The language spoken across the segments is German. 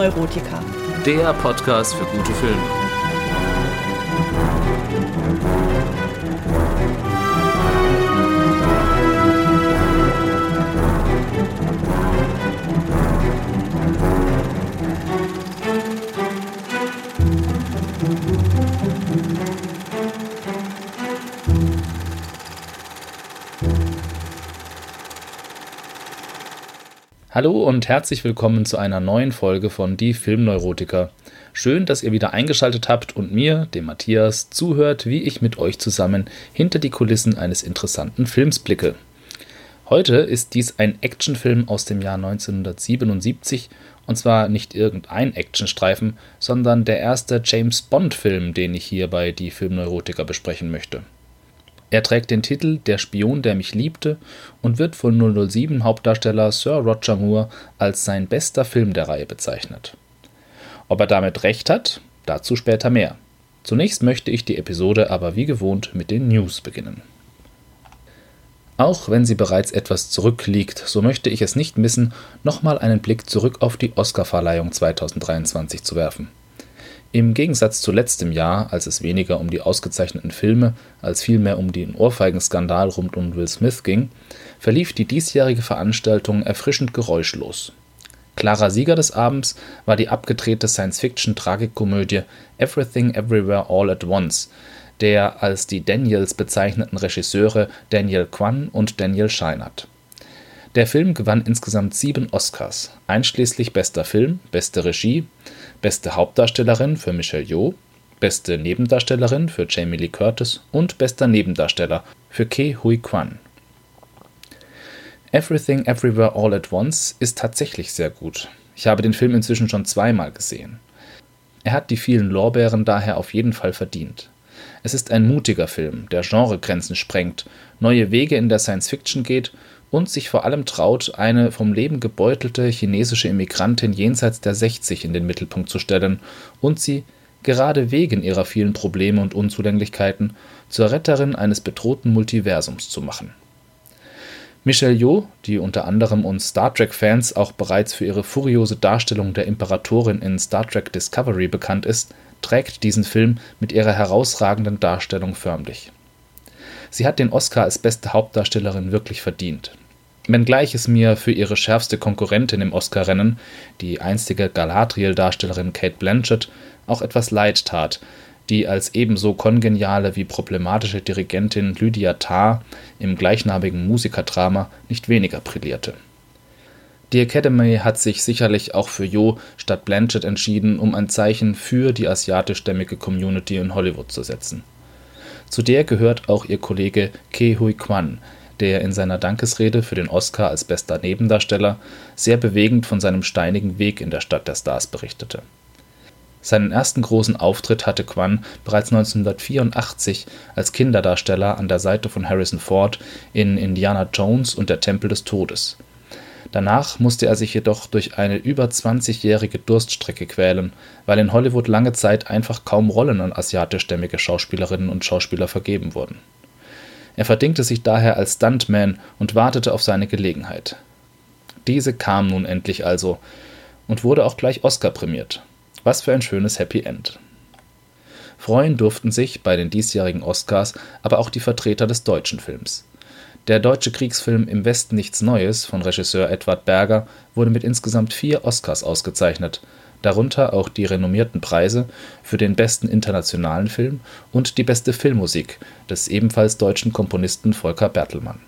Filmneurotiker. Der Podcast für gute Filme. Hallo und herzlich willkommen zu einer neuen Folge von Die Filmneurotiker. Schön, dass ihr wieder eingeschaltet habt und mir, dem Matthias, zuhört, wie ich mit euch zusammen hinter die Kulissen eines interessanten Films blicke. Heute ist dies ein Actionfilm aus dem Jahr 1977 und zwar nicht irgendein Actionstreifen, sondern der erste James Bond-Film, den ich hier bei Die Filmneurotiker besprechen möchte. Er trägt den Titel Der Spion, der mich liebte und wird von 007-Hauptdarsteller Sir Roger Moore als sein bester Film der Reihe bezeichnet. Ob er damit recht hat, dazu später mehr. Zunächst möchte ich die Episode aber wie gewohnt mit den News beginnen. Auch wenn sie bereits etwas zurückliegt, so möchte ich es nicht missen, nochmal einen Blick zurück auf die Oscarverleihung 2023 zu werfen. Im Gegensatz zu letztem Jahr, als es weniger um die ausgezeichneten Filme als vielmehr um den Ohrfeigenskandal rund um Will Smith ging, verlief die diesjährige Veranstaltung erfrischend geräuschlos. Klarer Sieger des Abends war die abgedrehte Science-Fiction-Tragikkomödie Everything Everywhere All at Once der als die Daniels bezeichneten Regisseure Daniel Kwan und Daniel Scheinert. Der Film gewann insgesamt sieben Oscars, einschließlich bester Film, beste Regie, Beste Hauptdarstellerin für Michelle Yeoh, Beste Nebendarstellerin für Jamie Lee Curtis und Bester Nebendarsteller für Ke Huy Quan. Everything Everywhere All at Once ist tatsächlich sehr gut. Ich habe den Film inzwischen schon zweimal gesehen. Er hat die vielen Lorbeeren daher auf jeden Fall verdient. Es ist ein mutiger Film, der Genregrenzen sprengt, neue Wege in der Science Fiction geht und sich vor allem traut, eine vom Leben gebeutelte chinesische Immigrantin jenseits der 60 in den Mittelpunkt zu stellen und sie, gerade wegen ihrer vielen Probleme und Unzulänglichkeiten, zur Retterin eines bedrohten Multiversums zu machen. Michelle Yeoh, die unter anderem uns Star Trek-Fans auch bereits für ihre furiose Darstellung der Imperatorin in Star Trek Discovery bekannt ist, trägt diesen Film mit ihrer herausragenden Darstellung förmlich. Sie hat den Oscar als beste Hauptdarstellerin wirklich verdient. Wenngleich es mir für ihre schärfste Konkurrentin im Oscar-Rennen, die einstige Galadriel-Darstellerin Kate Blanchett, auch etwas leid tat, die als ebenso kongeniale wie problematische Dirigentin Lydia Tarr im gleichnamigen Musikerdrama nicht weniger brillierte. Die Academy hat sich sicherlich auch für Jo statt Blanchett entschieden, um ein Zeichen für die asiatischstämmige Community in Hollywood zu setzen. Zu der gehört auch ihr Kollege Ke Huy Quan, der in seiner Dankesrede für den Oscar als bester Nebendarsteller sehr bewegend von seinem steinigen Weg in der Stadt der Stars berichtete. Seinen ersten großen Auftritt hatte Quan bereits 1984 als Kinderdarsteller an der Seite von Harrison Ford in Indiana Jones und der Tempel des Todes. Danach musste er sich jedoch durch eine über 20-jährige Durststrecke quälen, weil in Hollywood lange Zeit einfach kaum Rollen an asiatischstämmige Schauspielerinnen und Schauspieler vergeben wurden er verdingte sich daher als Stuntman und wartete auf seine Gelegenheit. Diese kam nun endlich also und wurde auch gleich Oscar prämiert. Was für ein schönes Happy End. Freuen durften sich bei den diesjährigen Oscars aber auch die Vertreter des deutschen Films. Der deutsche Kriegsfilm Im Westen nichts Neues von Regisseur Edward Berger wurde mit insgesamt vier Oscars ausgezeichnet, darunter auch die renommierten Preise für den besten internationalen Film und die beste Filmmusik des ebenfalls deutschen Komponisten Volker Bertelmann.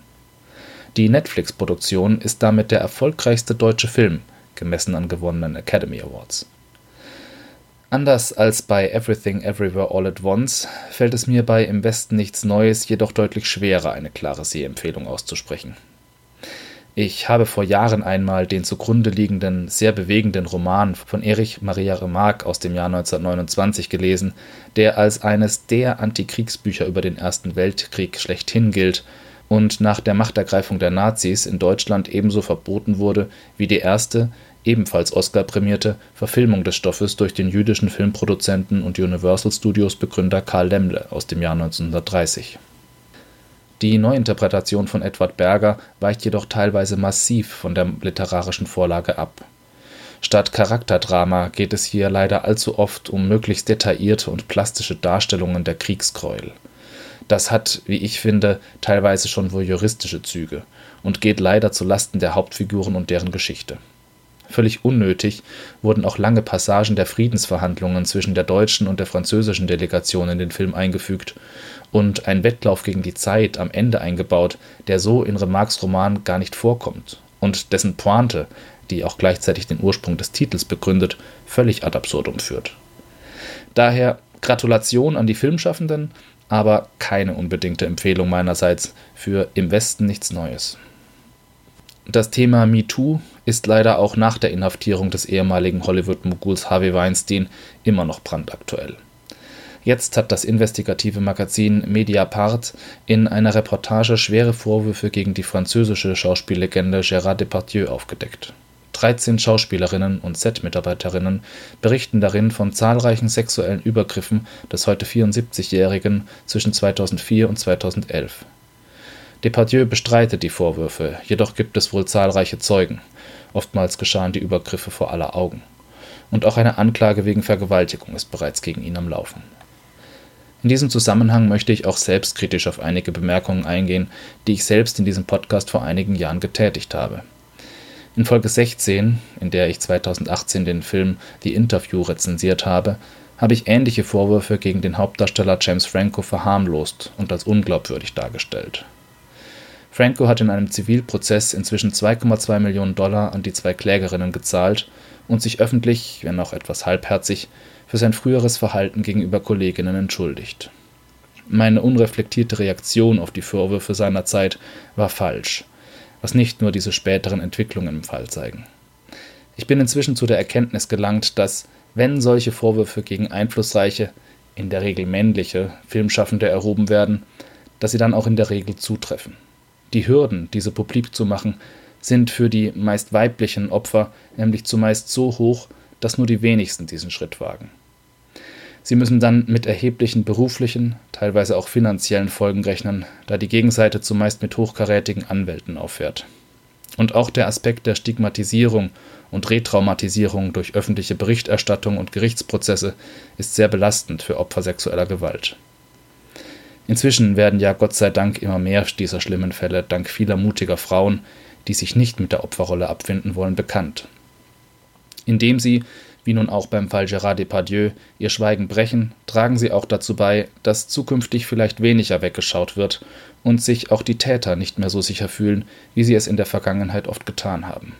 Die Netflix-Produktion ist damit der erfolgreichste deutsche Film, gemessen an gewonnenen Academy Awards. Anders als bei Everything Everywhere All at Once fällt es mir bei Im Westen nichts Neues jedoch deutlich schwerer, eine klare Sehempfehlung auszusprechen ich habe vor Jahren einmal den zugrunde liegenden, sehr bewegenden Roman von Erich Maria Remarque aus dem Jahr 1929 gelesen, der als eines der Antikriegsbücher über den Ersten Weltkrieg schlechthin gilt und nach der Machtergreifung der Nazis in Deutschland ebenso verboten wurde wie die erste, ebenfalls Oscar-prämierte, Verfilmung des Stoffes durch den jüdischen Filmproduzenten und Universal Studios Begründer Karl Lemmle aus dem Jahr 1930 die Neuinterpretation von Edward Berger weicht jedoch teilweise massiv von der literarischen Vorlage ab. Statt Charakterdrama geht es hier leider allzu oft um möglichst detaillierte und plastische Darstellungen der Kriegsgräuel. Das hat, wie ich finde, teilweise schon voyeuristische Züge und geht leider zu Lasten der Hauptfiguren und deren Geschichte. Völlig unnötig wurden auch lange Passagen der Friedensverhandlungen zwischen der deutschen und der französischen Delegation in den Film eingefügt und ein Wettlauf gegen die Zeit am Ende eingebaut, der so in Remarques Roman gar nicht vorkommt und dessen Pointe die auch gleichzeitig den Ursprung des Titels begründet, völlig ad absurdum führt. Daher Gratulation an die Filmschaffenden, aber keine unbedingte Empfehlung meinerseits für Im Westen nichts Neues. Das Thema MeToo ist leider auch nach der Inhaftierung des ehemaligen Hollywood-Moguls Harvey Weinstein immer noch brandaktuell. Jetzt hat das investigative Magazin Mediapart in einer Reportage schwere Vorwürfe gegen die französische Schauspiellegende Gérard Depardieu aufgedeckt. 13 Schauspielerinnen und Set-Mitarbeiterinnen berichten darin von zahlreichen sexuellen Übergriffen des heute 74-Jährigen zwischen 2004 und 2011. Depardieu bestreitet die Vorwürfe, jedoch gibt es wohl zahlreiche Zeugen. Oftmals geschahen die Übergriffe vor aller Augen. Und auch eine Anklage wegen Vergewaltigung ist bereits gegen ihn am Laufen. In diesem Zusammenhang möchte ich auch selbstkritisch auf einige Bemerkungen eingehen, die ich selbst in diesem Podcast vor einigen Jahren getätigt habe. In Folge 16, in der ich 2018 den Film The Interview rezensiert habe, habe ich ähnliche Vorwürfe gegen den Hauptdarsteller James Franco verharmlost und als unglaubwürdig dargestellt. Franco hat in einem Zivilprozess inzwischen 2,2 Millionen Dollar an die zwei Klägerinnen gezahlt und sich öffentlich, wenn auch etwas halbherzig, für sein früheres Verhalten gegenüber Kolleginnen entschuldigt. Meine unreflektierte Reaktion auf die Vorwürfe seiner Zeit war falsch was nicht nur diese späteren Entwicklungen im Fall zeigen. Ich bin inzwischen zu der Erkenntnis gelangt, dass, wenn solche Vorwürfe gegen einflussreiche, in der Regel männliche Filmschaffende erhoben werden, dass sie dann auch in der Regel zutreffen. Die Hürden, diese publik zu machen, sind für die meist weiblichen Opfer nämlich zumeist so hoch, dass nur die wenigsten diesen Schritt wagen. Sie müssen dann mit erheblichen beruflichen, teilweise auch finanziellen Folgen rechnen, da die Gegenseite zumeist mit hochkarätigen Anwälten auffährt. Und auch der Aspekt der Stigmatisierung und Retraumatisierung durch öffentliche Berichterstattung und Gerichtsprozesse ist sehr belastend für Opfer sexueller Gewalt. Inzwischen werden ja Gott sei Dank immer mehr dieser schlimmen Fälle dank vieler mutiger Frauen, die sich nicht mit der Opferrolle abfinden wollen, bekannt. Indem sie, wie nun auch beim Fall Gérard Depardieu, ihr Schweigen brechen, tragen sie auch dazu bei, dass zukünftig vielleicht weniger weggeschaut wird und sich auch die Täter nicht mehr so sicher fühlen, wie sie es in der Vergangenheit oft getan haben.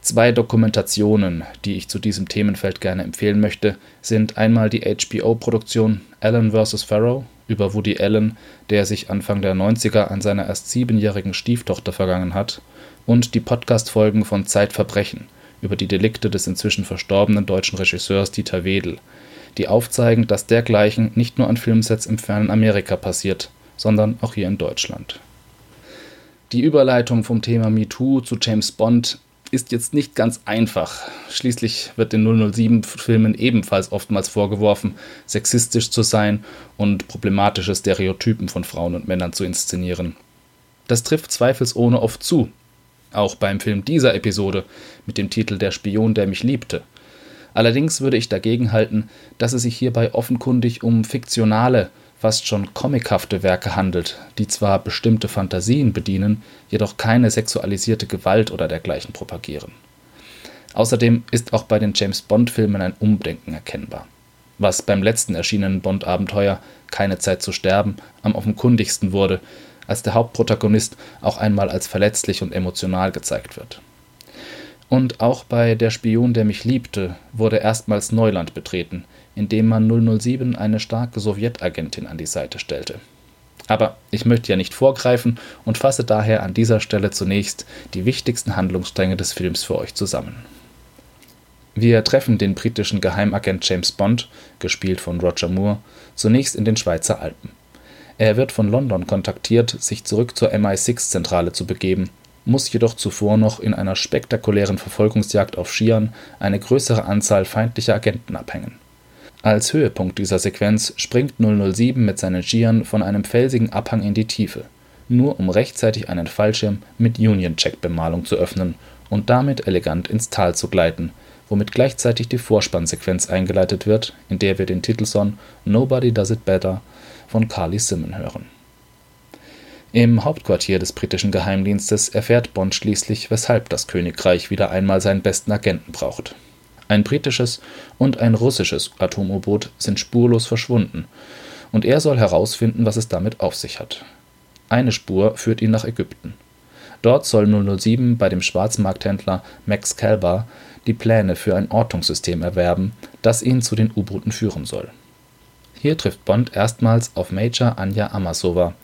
Zwei Dokumentationen, die ich zu diesem Themenfeld gerne empfehlen möchte, sind einmal die HBO-Produktion Allen vs. Pharaoh über Woody Allen, der sich Anfang der 90er an seiner erst siebenjährigen Stieftochter vergangen hat, und die Podcast-Folgen von Zeitverbrechen über die Delikte des inzwischen verstorbenen deutschen Regisseurs Dieter Wedel, die aufzeigen, dass dergleichen nicht nur an Filmsets im fernen Amerika passiert, sondern auch hier in Deutschland. Die Überleitung vom Thema MeToo zu James Bond ist jetzt nicht ganz einfach. Schließlich wird den 007-Filmen ebenfalls oftmals vorgeworfen, sexistisch zu sein und problematische Stereotypen von Frauen und Männern zu inszenieren. Das trifft zweifelsohne oft zu, auch beim Film dieser Episode mit dem Titel Der Spion, der mich liebte. Allerdings würde ich dagegen halten, dass es sich hierbei offenkundig um fiktionale, fast schon comichafte Werke handelt, die zwar bestimmte Fantasien bedienen, jedoch keine sexualisierte Gewalt oder dergleichen propagieren. Außerdem ist auch bei den James Bond-Filmen ein Umdenken erkennbar. Was beim letzten erschienenen Bond-Abenteuer Keine Zeit zu sterben am offenkundigsten wurde, als der Hauptprotagonist auch einmal als verletzlich und emotional gezeigt wird. Und auch bei Der Spion, der mich liebte, wurde erstmals Neuland betreten, indem man 007 eine starke Sowjetagentin an die Seite stellte. Aber ich möchte ja nicht vorgreifen und fasse daher an dieser Stelle zunächst die wichtigsten Handlungsstränge des Films für euch zusammen. Wir treffen den britischen Geheimagent James Bond, gespielt von Roger Moore, zunächst in den Schweizer Alpen. Er wird von London kontaktiert, sich zurück zur MI6-Zentrale zu begeben, muss jedoch zuvor noch in einer spektakulären Verfolgungsjagd auf Skiern eine größere Anzahl feindlicher Agenten abhängen. Als Höhepunkt dieser Sequenz springt 007 mit seinen Skiern von einem felsigen Abhang in die Tiefe, nur um rechtzeitig einen Fallschirm mit Union Jack Bemalung zu öffnen und damit elegant ins Tal zu gleiten, womit gleichzeitig die Vorspannsequenz eingeleitet wird, in der wir den Titelsong Nobody Does It Better von Carly Simon hören. Im Hauptquartier des britischen Geheimdienstes erfährt Bond schließlich, weshalb das Königreich wieder einmal seinen besten Agenten braucht. Ein britisches und ein russisches Atom-U-Boot sind spurlos verschwunden, und er soll herausfinden, was es damit auf sich hat. Eine Spur führt ihn nach Ägypten. Dort soll 007 bei dem Schwarzmarkthändler Max Calbar die Pläne für ein Ortungssystem erwerben, das ihn zu den U-Booten führen soll. Hier trifft Bond erstmals auf Major Anja Amasova.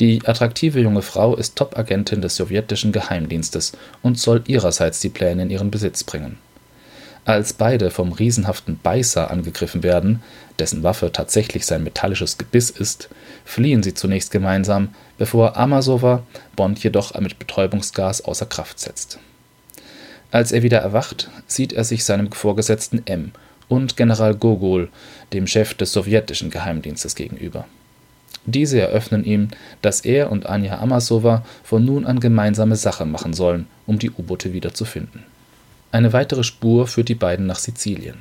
Die attraktive junge Frau ist Top-Agentin des sowjetischen Geheimdienstes und soll ihrerseits die Pläne in ihren Besitz bringen. Als beide vom riesenhaften Beißer angegriffen werden, dessen Waffe tatsächlich sein metallisches Gebiss ist, fliehen sie zunächst gemeinsam, bevor Amasova Bond jedoch mit Betäubungsgas außer Kraft setzt als er wieder erwacht, sieht er sich seinem Vorgesetzten M. und General Gogol, dem Chef des sowjetischen Geheimdienstes, gegenüber. Diese eröffnen ihm, dass er und Anja Amasova von nun an gemeinsame Sache machen sollen, um die U-Boote wiederzufinden. Eine weitere Spur führt die beiden nach Sizilien.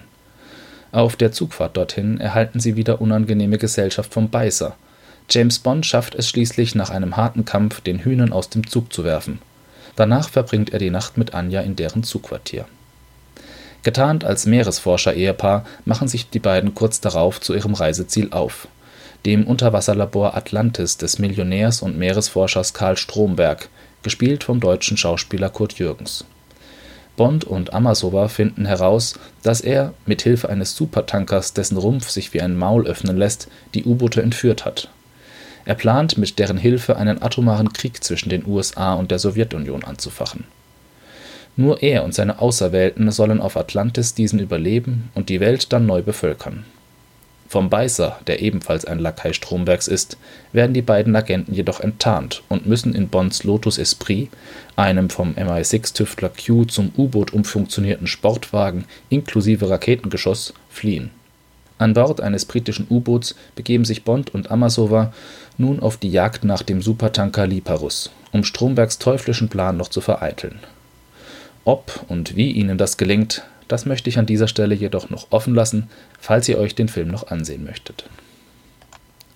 Auf der Zugfahrt dorthin erhalten sie wieder unangenehme Gesellschaft vom Beißer. James Bond schafft es schließlich nach einem harten Kampf, den Hühnern aus dem Zug zu werfen Danach verbringt er die Nacht mit Anja in deren Zugquartier. Getarnt als Meeresforscher-Ehepaar machen sich die beiden kurz darauf zu ihrem Reiseziel auf, dem Unterwasserlabor Atlantis des Millionärs und Meeresforschers Karl Stromberg, gespielt vom deutschen Schauspieler Kurt Jürgens. Bond und Amasova finden heraus, dass er, mit Hilfe eines Supertankers, dessen Rumpf sich wie ein Maul öffnen lässt, die U-Boote entführt hat er plant mit deren Hilfe einen atomaren Krieg zwischen den USA und der Sowjetunion anzufachen. Nur er und seine Auserwählten sollen auf Atlantis diesen überleben und die Welt dann neu bevölkern. Vom Beißer, der ebenfalls ein Lakai Strombergs ist, werden die beiden Agenten jedoch enttarnt und müssen in Bonds Lotus Esprit, einem vom MI6-Tüftler Q zum U-Boot umfunktionierten Sportwagen inklusive Raketengeschoss, fliehen an Bord eines britischen U-Boots begeben sich Bond und Amasova nun auf die Jagd nach dem Supertanker Liparus, um Strombergs teuflischen Plan noch zu vereiteln. Ob und wie ihnen das gelingt, das möchte ich an dieser Stelle jedoch noch offen lassen, falls ihr euch den Film noch ansehen möchtet.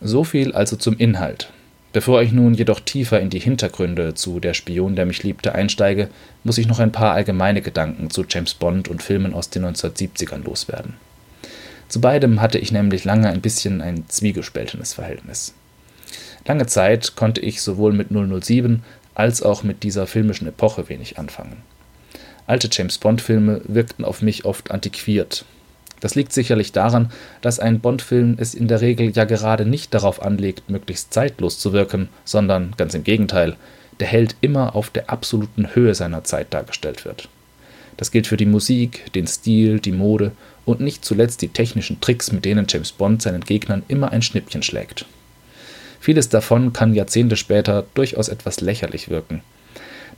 So viel also zum Inhalt. Bevor ich nun jedoch tiefer in die Hintergründe zu Der Spion, der mich liebte einsteige, muss ich noch ein paar allgemeine Gedanken zu James Bond und Filmen aus den 1970ern loswerden. Zu beidem hatte ich nämlich lange ein bisschen ein zwiegespaltenes Verhältnis. Lange Zeit konnte ich sowohl mit 007 als auch mit dieser filmischen Epoche wenig anfangen. Alte James Bond-Filme wirkten auf mich oft antiquiert. Das liegt sicherlich daran, dass ein Bond-Film es in der Regel ja gerade nicht darauf anlegt, möglichst zeitlos zu wirken, sondern ganz im Gegenteil, der Held immer auf der absoluten Höhe seiner Zeit dargestellt wird. Das gilt für die Musik, den Stil, die Mode und nicht zuletzt die technischen Tricks, mit denen James Bond seinen Gegnern immer ein Schnippchen schlägt. Vieles davon kann Jahrzehnte später durchaus etwas lächerlich wirken,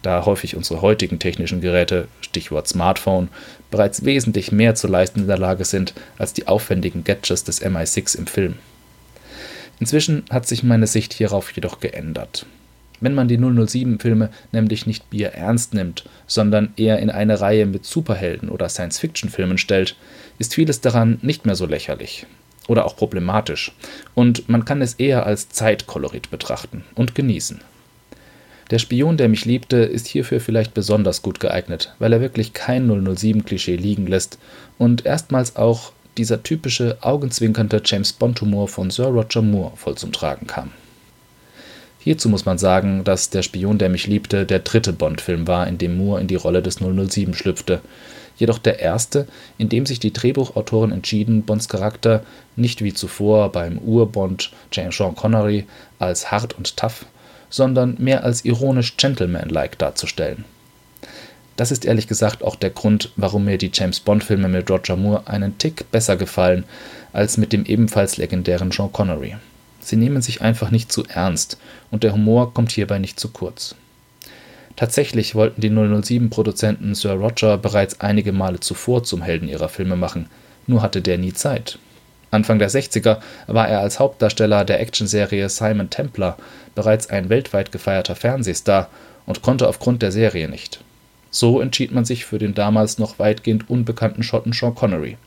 da häufig unsere heutigen technischen Geräte, Stichwort Smartphone, bereits wesentlich mehr zu leisten in der Lage sind als die aufwendigen Gadgets des MI6 im Film. Inzwischen hat sich meine Sicht hierauf jedoch geändert. Wenn man die 007-Filme nämlich nicht Bier ernst nimmt, sondern eher in eine Reihe mit Superhelden oder Science-Fiction-Filmen stellt, ist vieles daran nicht mehr so lächerlich oder auch problematisch und man kann es eher als Zeitkolorit betrachten und genießen. Der Spion, der mich liebte, ist hierfür vielleicht besonders gut geeignet, weil er wirklich kein 007-Klischee liegen lässt und erstmals auch dieser typische augenzwinkernde James Bond-Humor von Sir Roger Moore voll zum Tragen kam. Hierzu muss man sagen, dass Der Spion, der mich liebte der dritte Bond-Film war, in dem Moore in die Rolle des 007 schlüpfte, jedoch der erste, in dem sich die Drehbuchautoren entschieden, Bonds Charakter nicht wie zuvor beim Ur-Bond Sean Connery als hart und tough, sondern mehr als ironisch gentlemanlike darzustellen. Das ist ehrlich gesagt auch der Grund, warum mir die James Bond-Filme mit Roger Moore einen Tick besser gefallen als mit dem ebenfalls legendären Sean Connery. Sie nehmen sich einfach nicht zu ernst und der Humor kommt hierbei nicht zu kurz. Tatsächlich wollten die 007-Produzenten Sir Roger bereits einige Male zuvor zum Helden ihrer Filme machen, nur hatte der nie Zeit. Anfang der 60er war er als Hauptdarsteller der Actionserie Simon Templar bereits ein weltweit gefeierter Fernsehstar und konnte aufgrund der Serie nicht. So entschied man sich für den damals noch weitgehend unbekannten Schotten Sean Connery.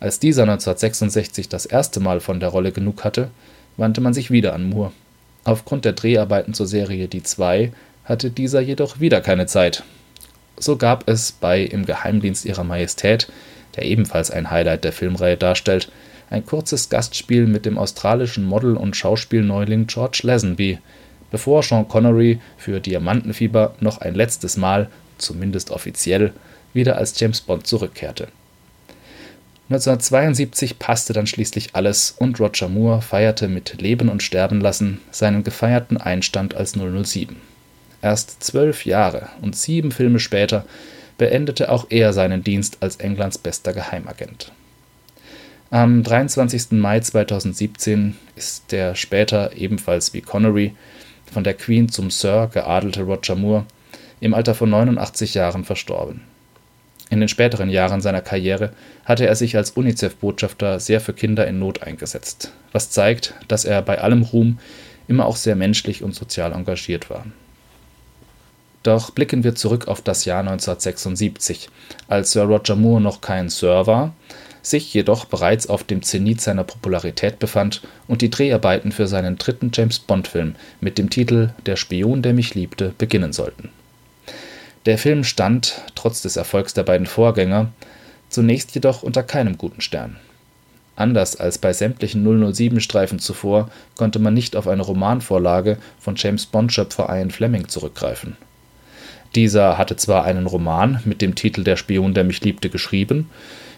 Als dieser 1966 das erste Mal von der Rolle genug hatte, wandte man sich wieder an Moore. Aufgrund der Dreharbeiten zur Serie Die Zwei hatte dieser jedoch wieder keine Zeit. So gab es bei Im Geheimdienst ihrer Majestät, der ebenfalls ein Highlight der Filmreihe darstellt, ein kurzes Gastspiel mit dem australischen Model und Schauspielneuling George Lazenby, bevor Sean Connery für Diamantenfieber noch ein letztes Mal, zumindest offiziell, wieder als James Bond zurückkehrte. 1972 passte dann schließlich alles und Roger Moore feierte mit Leben und Sterben lassen seinen gefeierten Einstand als 007. Erst zwölf Jahre und sieben Filme später beendete auch er seinen Dienst als Englands bester Geheimagent. Am 23. Mai 2017 ist der später ebenfalls wie Connery von der Queen zum Sir geadelte Roger Moore im Alter von 89 Jahren verstorben. In den späteren Jahren seiner Karriere hatte er sich als UNICEF-Botschafter sehr für Kinder in Not eingesetzt, was zeigt, dass er bei allem Ruhm immer auch sehr menschlich und sozial engagiert war. Doch blicken wir zurück auf das Jahr 1976, als Sir Roger Moore noch kein Sir war, sich jedoch bereits auf dem Zenit seiner Popularität befand und die Dreharbeiten für seinen dritten James-Bond-Film mit dem Titel Der Spion, der mich liebte beginnen sollten. Der Film stand, trotz des Erfolgs der beiden Vorgänger, zunächst jedoch unter keinem guten Stern. Anders als bei sämtlichen 007-Streifen zuvor konnte man nicht auf eine Romanvorlage von James-Bond-Schöpfer Ian Fleming zurückgreifen dieser hatte zwar einen Roman mit dem Titel Der Spion, der mich liebte geschrieben,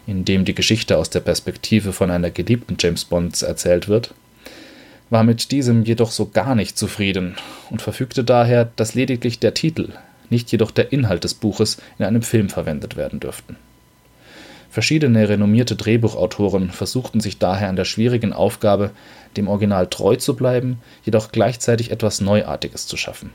in dem die Geschichte aus der Perspektive von einer geliebten James Bonds erzählt wird, war mit diesem jedoch so gar nicht zufrieden und verfügte daher, dass lediglich der Titel, nicht jedoch der Inhalt des Buches in einem Film verwendet werden dürften. Verschiedene renommierte Drehbuchautoren versuchten sich daher an der schwierigen Aufgabe, dem Original treu zu bleiben, jedoch gleichzeitig etwas Neuartiges zu schaffen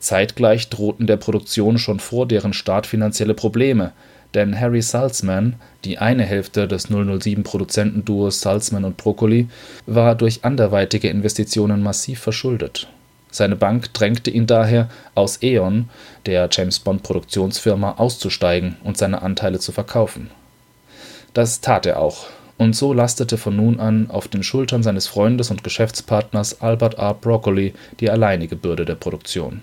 Zeitgleich drohten der Produktion schon vor deren Start finanzielle Probleme, denn Harry Saltzman, die eine Hälfte des 007-Produzentenduos Saltzman und Broccoli, war durch anderweitige Investitionen massiv verschuldet. Seine Bank drängte ihn daher, aus Eon, der James-Bond-Produktionsfirma, auszusteigen und seine Anteile zu verkaufen. Das tat er auch, und so lastete von nun an auf den Schultern seines Freundes und Geschäftspartners Albert R. Broccoli die alleinige Bürde der Produktion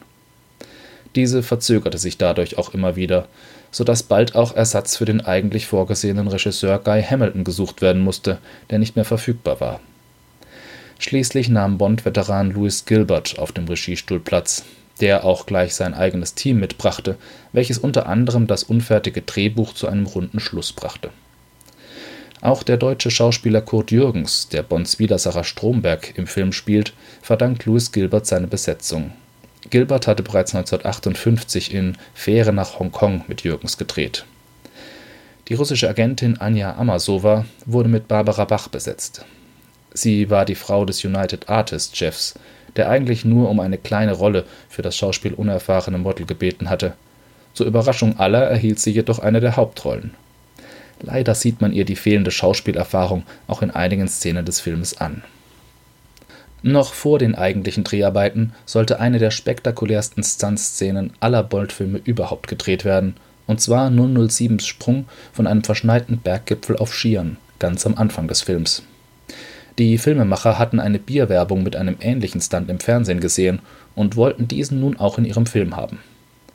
diese verzögerte sich dadurch auch immer wieder, so dass bald auch Ersatz für den eigentlich vorgesehenen Regisseur Guy Hamilton gesucht werden musste, der nicht mehr verfügbar war. Schließlich nahm Bond-Veteran Louis Gilbert auf dem Regiestuhl Platz, der auch gleich sein eigenes Team mitbrachte, welches unter anderem das unfertige Drehbuch zu einem runden Schluss brachte. Auch der deutsche Schauspieler Kurt Jürgens, der Bonds Widersacher Stromberg im Film spielt, verdankt Louis Gilbert seine Besetzung Gilbert hatte bereits 1958 in Fähre nach Hongkong mit Jürgens gedreht. Die russische Agentin Anja Amasova wurde mit Barbara Bach besetzt. Sie war die Frau des United Artists Chefs, der eigentlich nur um eine kleine Rolle für das Schauspiel unerfahrene Model gebeten hatte. Zur Überraschung aller erhielt sie jedoch eine der Hauptrollen. Leider sieht man ihr die fehlende Schauspielerfahrung auch in einigen Szenen des Filmes an noch vor den eigentlichen Dreharbeiten sollte eine der spektakulärsten Stuntszenen aller Bolt-Filme überhaupt gedreht werden, und zwar 007s Sprung von einem verschneiten Berggipfel auf Skiern, ganz am Anfang des Films. Die Filmemacher hatten eine Bierwerbung mit einem ähnlichen Stunt im Fernsehen gesehen und wollten diesen nun auch in ihrem Film haben.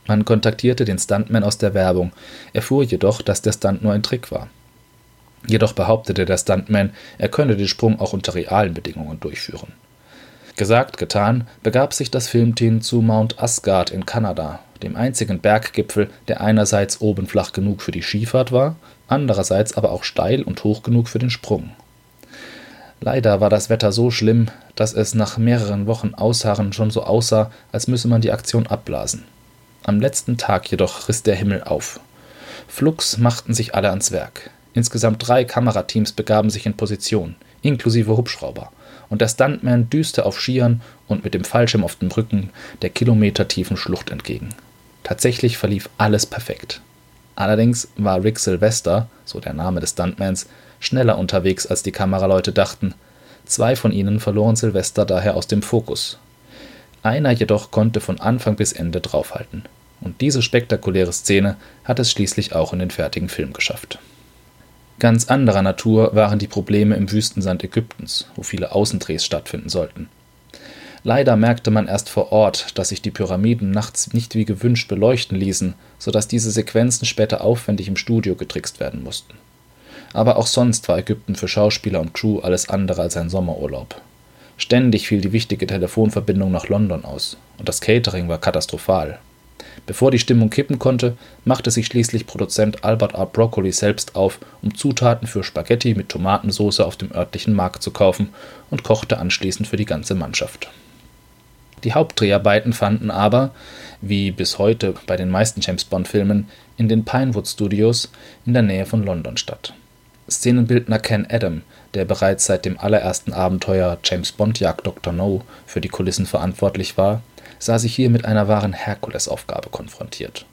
Man kontaktierte den Stuntman aus der Werbung, erfuhr jedoch, dass der Stunt nur ein Trick war. Jedoch behauptete der Stuntman, er könne den Sprung auch unter realen Bedingungen durchführen. Gesagt, getan, begab sich das Filmteam zu Mount Asgard in Kanada, dem einzigen Berggipfel, der einerseits oben flach genug für die Skifahrt war, andererseits aber auch steil und hoch genug für den Sprung. Leider war das Wetter so schlimm, dass es nach mehreren Wochen Ausharren schon so aussah, als müsse man die Aktion abblasen. Am letzten Tag jedoch riss der Himmel auf. Flugs machten sich alle ans Werk. Insgesamt drei Kamerateams begaben sich in Position, inklusive Hubschrauber und der Stuntman düste auf Skiern und mit dem Fallschirm auf dem Rücken der kilometertiefen Schlucht entgegen. Tatsächlich verlief alles perfekt. Allerdings war Rick Sylvester, so der Name des Stuntmans, schneller unterwegs als die Kameraleute dachten. Zwei von ihnen verloren Sylvester daher aus dem Fokus. Einer jedoch konnte von Anfang bis Ende draufhalten. Und diese spektakuläre Szene hat es schließlich auch in den fertigen Film geschafft. Ganz anderer Natur waren die Probleme im Wüstensand Ägyptens, wo viele Außendrehs stattfinden sollten. Leider merkte man erst vor Ort, dass sich die Pyramiden nachts nicht wie gewünscht beleuchten ließen, sodass diese Sequenzen später aufwendig im Studio getrickst werden mussten. Aber auch sonst war Ägypten für Schauspieler und Crew alles andere als ein Sommerurlaub. Ständig fiel die wichtige Telefonverbindung nach London aus, und das Catering war katastrophal. Bevor die Stimmung kippen konnte, machte sich schließlich Produzent Albert R. Broccoli selbst auf, um Zutaten für Spaghetti mit Tomatensauce auf dem örtlichen Markt zu kaufen und kochte anschließend für die ganze Mannschaft. Die Hauptdreharbeiten fanden aber, wie bis heute bei den meisten James Bond-Filmen, in den Pinewood Studios in der Nähe von London statt. Szenenbildner Ken Adam, der bereits seit dem allerersten Abenteuer James Bond jagt Dr. No für die Kulissen verantwortlich war, sah sich hier mit einer wahren Herkulesaufgabe konfrontiert.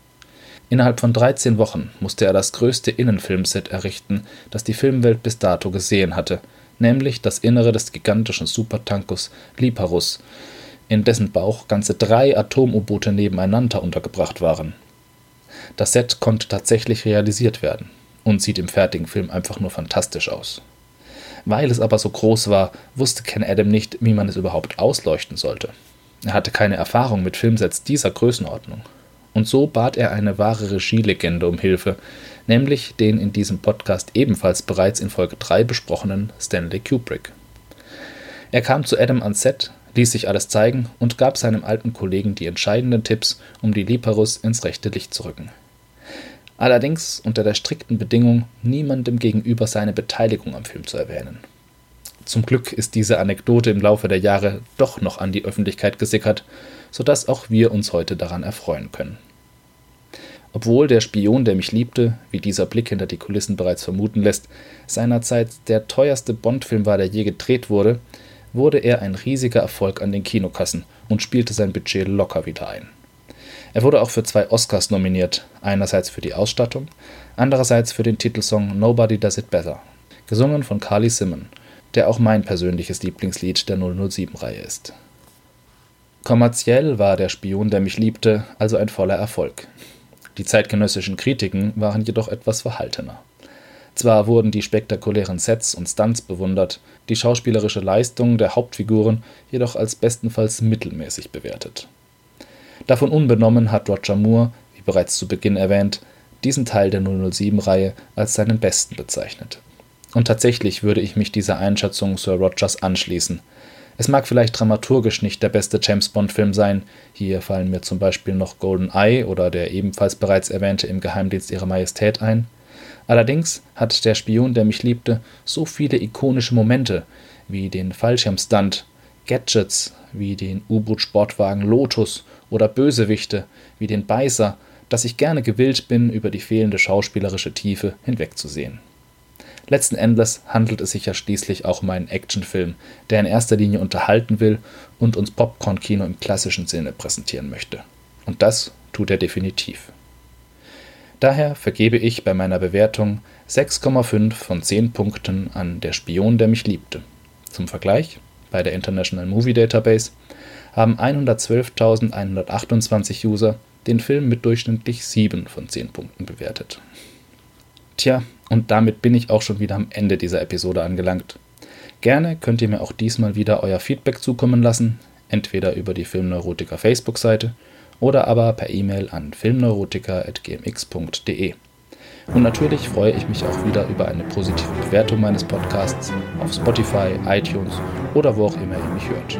Innerhalb von 13 Wochen musste er das größte Innenfilmset errichten, das die Filmwelt bis dato gesehen hatte, nämlich das Innere des gigantischen Supertankers Liparus, in dessen Bauch ganze drei Atom-U-Boote nebeneinander untergebracht waren. Das Set konnte tatsächlich realisiert werden und sieht im fertigen Film einfach nur fantastisch aus. Weil es aber so groß war, wusste Ken Adam nicht, wie man es überhaupt ausleuchten sollte. Er hatte keine Erfahrung mit Filmsets dieser Größenordnung. Und so bat er eine wahre Regielegende um Hilfe, nämlich den in diesem Podcast ebenfalls bereits in Folge 3 besprochenen Stanley Kubrick. Er kam zu Adam ans Set, ließ sich alles zeigen und gab seinem alten Kollegen die entscheidenden Tipps, um die Liparus ins rechte Licht zu rücken. Allerdings unter der strikten Bedingung, niemandem gegenüber seine Beteiligung am Film zu erwähnen. Zum Glück ist diese Anekdote im Laufe der Jahre doch noch an die Öffentlichkeit gesickert, sodass auch wir uns heute daran erfreuen können. Obwohl der Spion, der mich liebte, wie dieser Blick hinter die Kulissen bereits vermuten lässt, seinerzeit der teuerste Bond-Film war, der je gedreht wurde, wurde er ein riesiger Erfolg an den Kinokassen und spielte sein Budget locker wieder ein. Er wurde auch für zwei Oscars nominiert, einerseits für die Ausstattung, andererseits für den Titelsong Nobody Does It Better, gesungen von Carly Simon, der auch mein persönliches Lieblingslied der 007-Reihe ist. Kommerziell war Der Spion, der mich liebte, also ein voller Erfolg. Die zeitgenössischen Kritiken waren jedoch etwas verhaltener. Zwar wurden die spektakulären Sets und Stunts bewundert, die schauspielerische Leistung der Hauptfiguren jedoch als bestenfalls mittelmäßig bewertet. Davon unbenommen hat Roger Moore, wie bereits zu Beginn erwähnt, diesen Teil der 007-Reihe als seinen besten bezeichnet. Und tatsächlich würde ich mich dieser Einschätzung Sir Rogers anschließen. Es mag vielleicht dramaturgisch nicht der beste James Bond-Film sein, hier fallen mir zum Beispiel noch Golden Eye oder der ebenfalls bereits erwähnte Im Geheimdienst Ihrer Majestät ein, Allerdings hat Der Spion, der mich liebte, so viele ikonische Momente wie den Fallschirmstunt, Gadgets wie den U-Boot-Sportwagen Lotus oder Bösewichte wie den Beißer, dass ich gerne gewillt bin, über die fehlende schauspielerische Tiefe hinwegzusehen. Letzten Endes handelt es sich ja schließlich auch um einen Actionfilm, der in erster Linie unterhalten will und uns Popcorn-Kino im klassischen Sinne präsentieren möchte. Und das tut er definitiv. Daher vergebe ich bei meiner Bewertung 6,5 von 10 Punkten an Der Spion, der mich liebte. Zum Vergleich, bei der International Movie Database haben 112.128 User den Film mit durchschnittlich 7 von 10 Punkten bewertet. Tja, und damit bin ich auch schon wieder am Ende dieser Episode angelangt. Gerne könnt ihr mir auch diesmal wieder euer Feedback zukommen lassen, entweder über die Filmneurotiker Facebook-Seite oder aber per E-Mail an filmneurotiker.gmx.de. Und natürlich freue ich mich auch wieder über eine positive Bewertung meines Podcasts auf Spotify, iTunes oder wo auch immer ihr mich hört.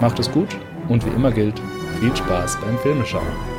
Macht es gut und wie immer gilt, viel Spaß beim Filmeschauen.